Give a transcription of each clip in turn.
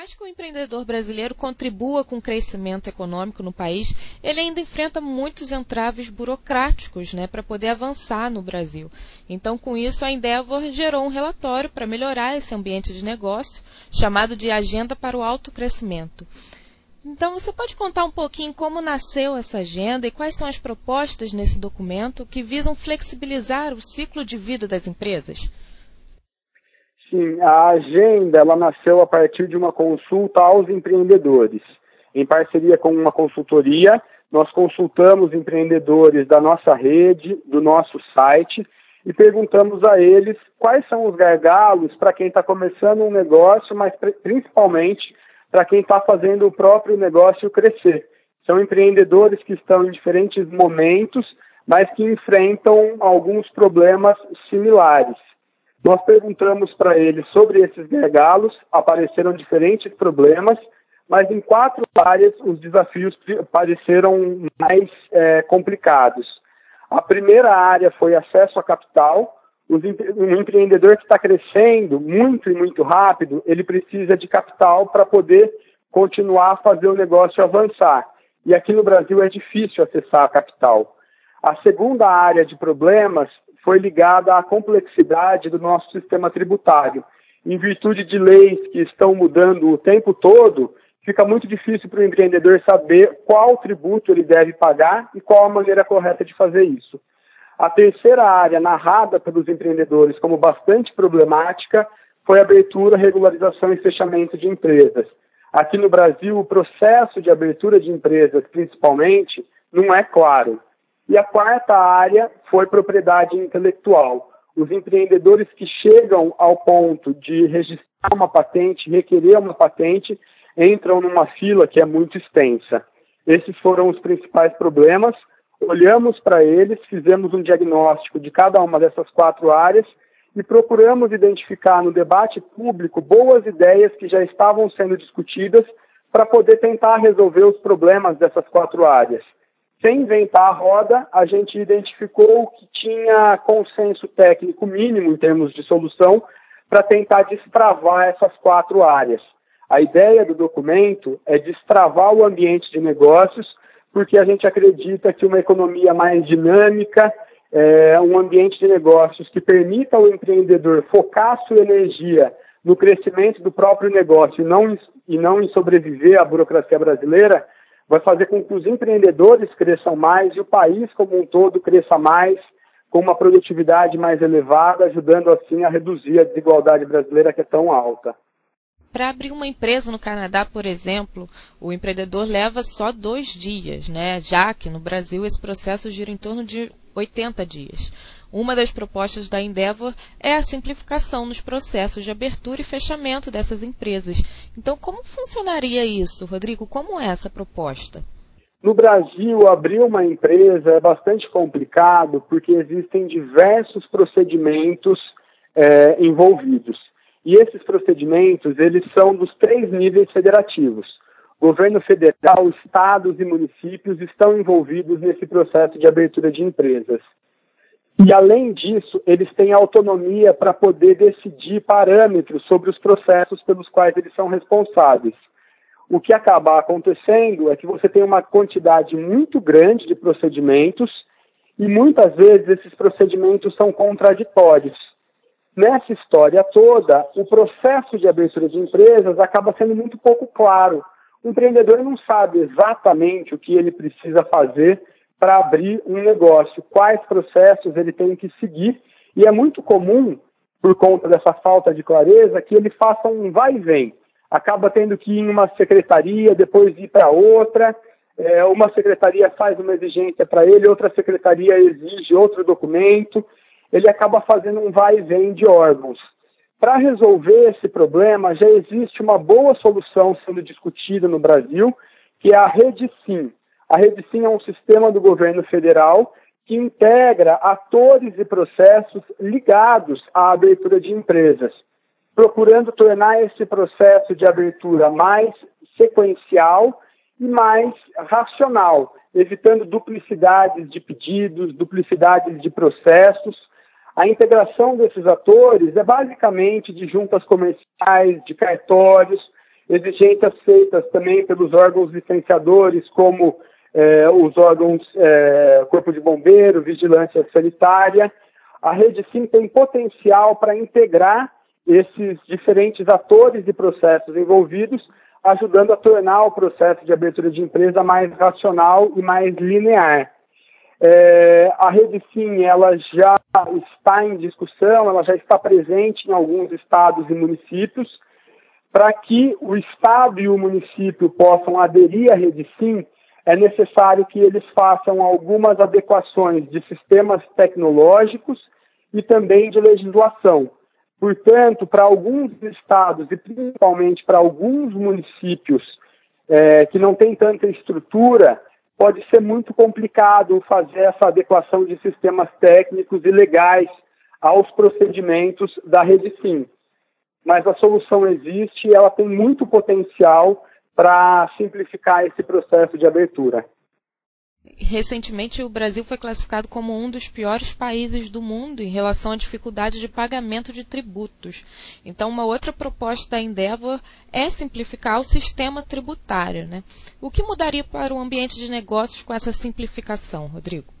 mais que o empreendedor brasileiro contribua com o crescimento econômico no país, ele ainda enfrenta muitos entraves burocráticos né, para poder avançar no Brasil. Então, com isso, a Endeavor gerou um relatório para melhorar esse ambiente de negócio, chamado de Agenda para o Alto Crescimento. Então, você pode contar um pouquinho como nasceu essa agenda e quais são as propostas nesse documento que visam flexibilizar o ciclo de vida das empresas? Sim, a agenda ela nasceu a partir de uma consulta aos empreendedores. Em parceria com uma consultoria, nós consultamos empreendedores da nossa rede, do nosso site, e perguntamos a eles quais são os gargalos para quem está começando um negócio, mas principalmente para quem está fazendo o próprio negócio crescer. São empreendedores que estão em diferentes momentos, mas que enfrentam alguns problemas similares. Nós perguntamos para eles sobre esses gargalos, apareceram diferentes problemas, mas em quatro áreas os desafios pareceram mais é, complicados. A primeira área foi acesso a capital. Um empreendedor que está crescendo muito e muito rápido, ele precisa de capital para poder continuar a fazer o negócio avançar. E aqui no Brasil é difícil acessar a capital. A segunda área de problemas foi ligada à complexidade do nosso sistema tributário. Em virtude de leis que estão mudando o tempo todo, fica muito difícil para o empreendedor saber qual tributo ele deve pagar e qual a maneira correta de fazer isso. A terceira área narrada pelos empreendedores como bastante problemática foi a abertura, regularização e fechamento de empresas. Aqui no Brasil, o processo de abertura de empresas, principalmente, não é claro. E a quarta área foi propriedade intelectual. Os empreendedores que chegam ao ponto de registrar uma patente, requerer uma patente, entram numa fila que é muito extensa. Esses foram os principais problemas. Olhamos para eles, fizemos um diagnóstico de cada uma dessas quatro áreas e procuramos identificar no debate público boas ideias que já estavam sendo discutidas para poder tentar resolver os problemas dessas quatro áreas sem inventar a roda, a gente identificou que tinha consenso técnico mínimo em termos de solução para tentar destravar essas quatro áreas. A ideia do documento é destravar o ambiente de negócios, porque a gente acredita que uma economia mais dinâmica, é, um ambiente de negócios que permita ao empreendedor focar sua energia no crescimento do próprio negócio e não, e não em sobreviver à burocracia brasileira, vai fazer com que os empreendedores cresçam mais e o país como um todo cresça mais, com uma produtividade mais elevada, ajudando assim a reduzir a desigualdade brasileira que é tão alta. Para abrir uma empresa no Canadá, por exemplo, o empreendedor leva só dois dias, né? já que no Brasil esse processo gira em torno de 80 dias. Uma das propostas da Endeavor é a simplificação nos processos de abertura e fechamento dessas empresas. Então, como funcionaria isso, Rodrigo? Como é essa proposta? No Brasil, abrir uma empresa é bastante complicado porque existem diversos procedimentos é, envolvidos. E esses procedimentos, eles são dos três níveis federativos. Governo federal, estados e municípios estão envolvidos nesse processo de abertura de empresas. E, além disso, eles têm autonomia para poder decidir parâmetros sobre os processos pelos quais eles são responsáveis. O que acaba acontecendo é que você tem uma quantidade muito grande de procedimentos e muitas vezes esses procedimentos são contraditórios. Nessa história toda, o processo de abertura de empresas acaba sendo muito pouco claro. O empreendedor não sabe exatamente o que ele precisa fazer para abrir um negócio, quais processos ele tem que seguir, e é muito comum, por conta dessa falta de clareza, que ele faça um vai e vem. Acaba tendo que ir em uma secretaria, depois ir para outra, é, uma secretaria faz uma exigência para ele, outra secretaria exige outro documento, ele acaba fazendo um vai e vem de órgãos. Para resolver esse problema, já existe uma boa solução sendo discutida no Brasil, que é a Rede Sim. A Rede Sim é um sistema do governo federal que integra atores e processos ligados à abertura de empresas, procurando tornar esse processo de abertura mais sequencial e mais racional, evitando duplicidades de pedidos, duplicidades de processos. A integração desses atores é basicamente de juntas comerciais, de cartórios, exigências feitas também pelos órgãos licenciadores, como é, os órgãos é, Corpo de Bombeiro, Vigilância Sanitária. A rede sim tem potencial para integrar esses diferentes atores e processos envolvidos, ajudando a tornar o processo de abertura de empresa mais racional e mais linear. É, a rede sim, ela já está em discussão, ela já está presente em alguns estados e municípios. Para que o estado e o município possam aderir à rede sim, é necessário que eles façam algumas adequações de sistemas tecnológicos e também de legislação. Portanto, para alguns estados e principalmente para alguns municípios é, que não têm tanta estrutura, pode ser muito complicado fazer essa adequação de sistemas técnicos e legais aos procedimentos da rede SIM. Mas a solução existe e ela tem muito potencial para simplificar esse processo de abertura. Recentemente, o Brasil foi classificado como um dos piores países do mundo em relação à dificuldade de pagamento de tributos. Então, uma outra proposta da Endeavor é simplificar o sistema tributário. Né? O que mudaria para o ambiente de negócios com essa simplificação, Rodrigo?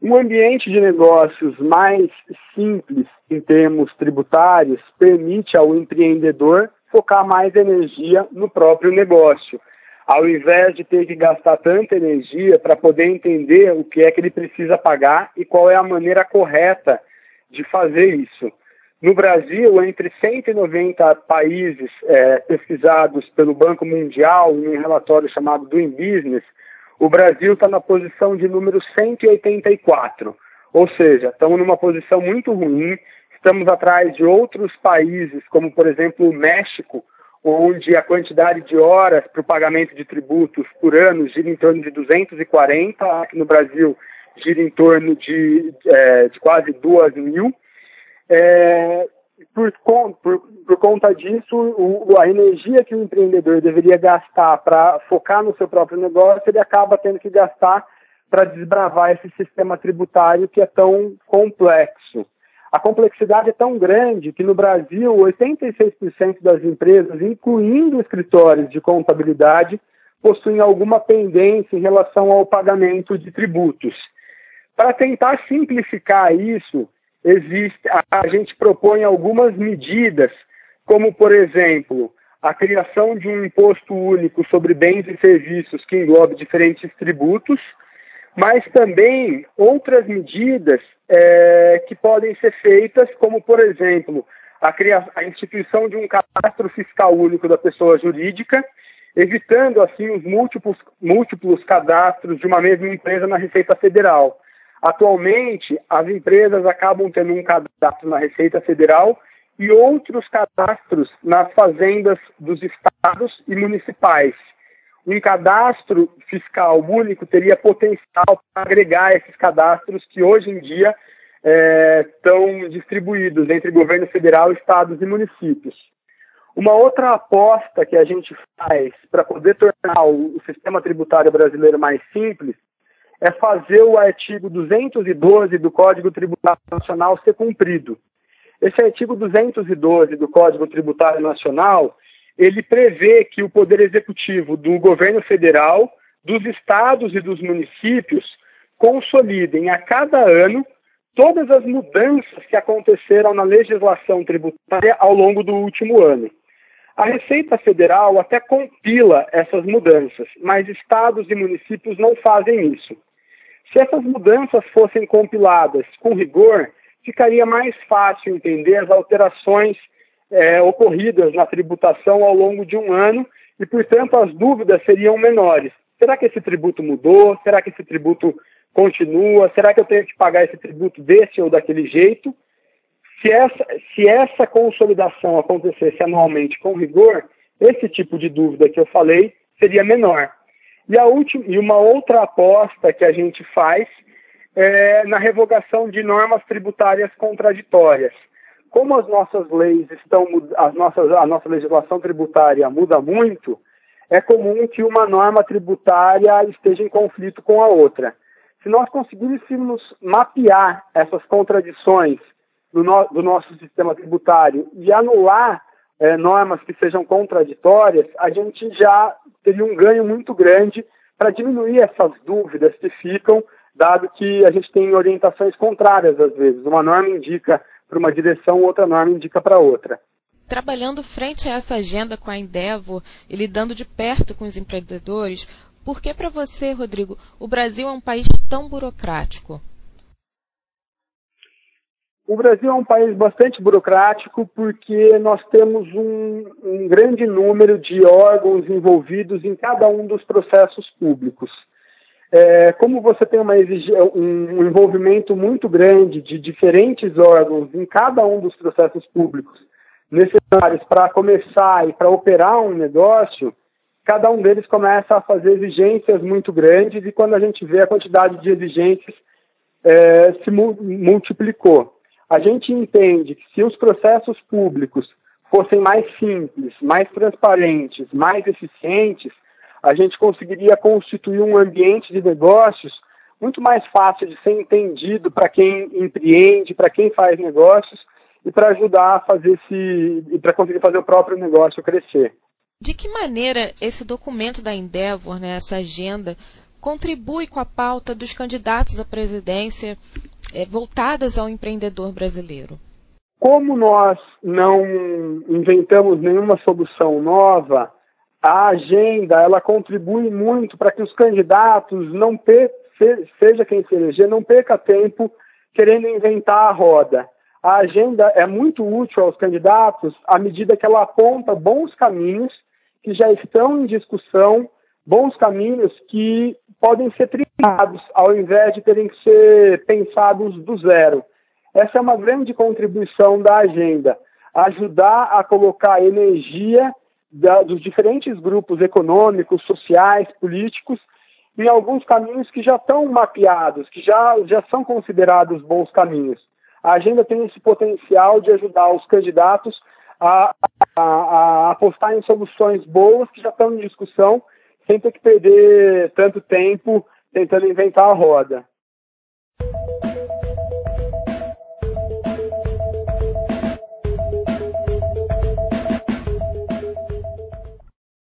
Um ambiente de negócios mais simples em termos tributários permite ao empreendedor focar mais energia no próprio negócio, ao invés de ter que gastar tanta energia para poder entender o que é que ele precisa pagar e qual é a maneira correta de fazer isso. No Brasil, entre 190 países é, pesquisados pelo Banco Mundial em um relatório chamado Doing Business, o Brasil está na posição de número 184. Ou seja, estamos numa posição muito ruim, estamos atrás de outros países, como por exemplo o México, onde a quantidade de horas para o pagamento de tributos por ano gira em torno de 240, aqui no Brasil gira em torno de, é, de quase 2 mil. É, por, por, por, conta disso, o, a energia que o empreendedor deveria gastar para focar no seu próprio negócio, ele acaba tendo que gastar para desbravar esse sistema tributário que é tão complexo. A complexidade é tão grande que no Brasil, 86% das empresas, incluindo escritórios de contabilidade, possuem alguma pendência em relação ao pagamento de tributos. Para tentar simplificar isso, existe, a gente propõe algumas medidas, como, por exemplo, a criação de um imposto único sobre bens e serviços que englobe diferentes tributos, mas também outras medidas é, que podem ser feitas, como, por exemplo, a, a instituição de um cadastro fiscal único da pessoa jurídica, evitando, assim, os múltiplos, múltiplos cadastros de uma mesma empresa na Receita Federal. Atualmente, as empresas acabam tendo um cadastro na Receita Federal e outros cadastros nas fazendas dos estados e municipais um cadastro fiscal único teria potencial para agregar esses cadastros que hoje em dia é, estão distribuídos entre governo federal, estados e municípios. Uma outra aposta que a gente faz para poder tornar o, o sistema tributário brasileiro mais simples é fazer o artigo 212 do Código Tributário Nacional ser cumprido. Esse artigo 212 do Código Tributário Nacional ele prevê que o poder executivo do governo federal, dos estados e dos municípios consolidem a cada ano todas as mudanças que aconteceram na legislação tributária ao longo do último ano. A Receita Federal até compila essas mudanças, mas estados e municípios não fazem isso. Se essas mudanças fossem compiladas com rigor, ficaria mais fácil entender as alterações é, ocorridas na tributação ao longo de um ano e, portanto, as dúvidas seriam menores. Será que esse tributo mudou? Será que esse tributo continua? Será que eu tenho que pagar esse tributo desse ou daquele jeito? Se essa, se essa consolidação acontecesse anualmente com rigor, esse tipo de dúvida que eu falei seria menor. E, a última, e uma outra aposta que a gente faz é na revogação de normas tributárias contraditórias como as nossas leis estão, as nossas, a nossa legislação tributária muda muito, é comum que uma norma tributária esteja em conflito com a outra. Se nós conseguíssemos mapear essas contradições do, no, do nosso sistema tributário e anular é, normas que sejam contraditórias, a gente já teria um ganho muito grande para diminuir essas dúvidas que ficam, dado que a gente tem orientações contrárias às vezes. Uma norma indica para uma direção, outra norma indica para outra. Trabalhando frente a essa agenda com a Endeavor e lidando de perto com os empreendedores, por que para você, Rodrigo, o Brasil é um país tão burocrático? O Brasil é um país bastante burocrático porque nós temos um, um, grande número de órgãos envolvidos em cada um dos processos públicos. É, como você tem uma, um envolvimento muito grande de diferentes órgãos em cada um dos processos públicos necessários para começar e para operar um negócio, cada um deles começa a fazer exigências muito grandes e quando a gente vê a quantidade de exigências é, se multiplicou. A gente entende que se os processos públicos fossem mais simples, mais transparentes, mais eficientes, a gente conseguiria constituir um ambiente de negócios muito mais fácil de ser entendido para quem empreende, para quem faz negócios e para ajudar a fazer esse e para conseguir fazer o próprio negócio crescer. De que maneira esse documento da Endeavor, né, essa agenda, contribui com a pauta dos candidatos à presidência é, voltadas ao empreendedor brasileiro? Como nós não inventamos nenhuma solução nova, a agenda ela contribui muito para que os candidatos não per, seja quem se eleger, não perca tempo querendo inventar a roda. A agenda é muito útil aos candidatos à medida que ela aponta bons caminhos que já estão em discussão, bons caminhos que podem ser trilhados ao invés de terem que ser pensados do zero. Essa é uma grande contribuição da agenda, ajudar a colocar energia da, dos diferentes grupos econômicos, sociais, políticos, em alguns caminhos que já estão mapeados, que já, já são considerados bons caminhos. A agenda tem esse potencial de ajudar os candidatos a, a, a apostar em soluções boas que já estão em discussão, sem ter que perder tanto tempo tentando inventar a roda.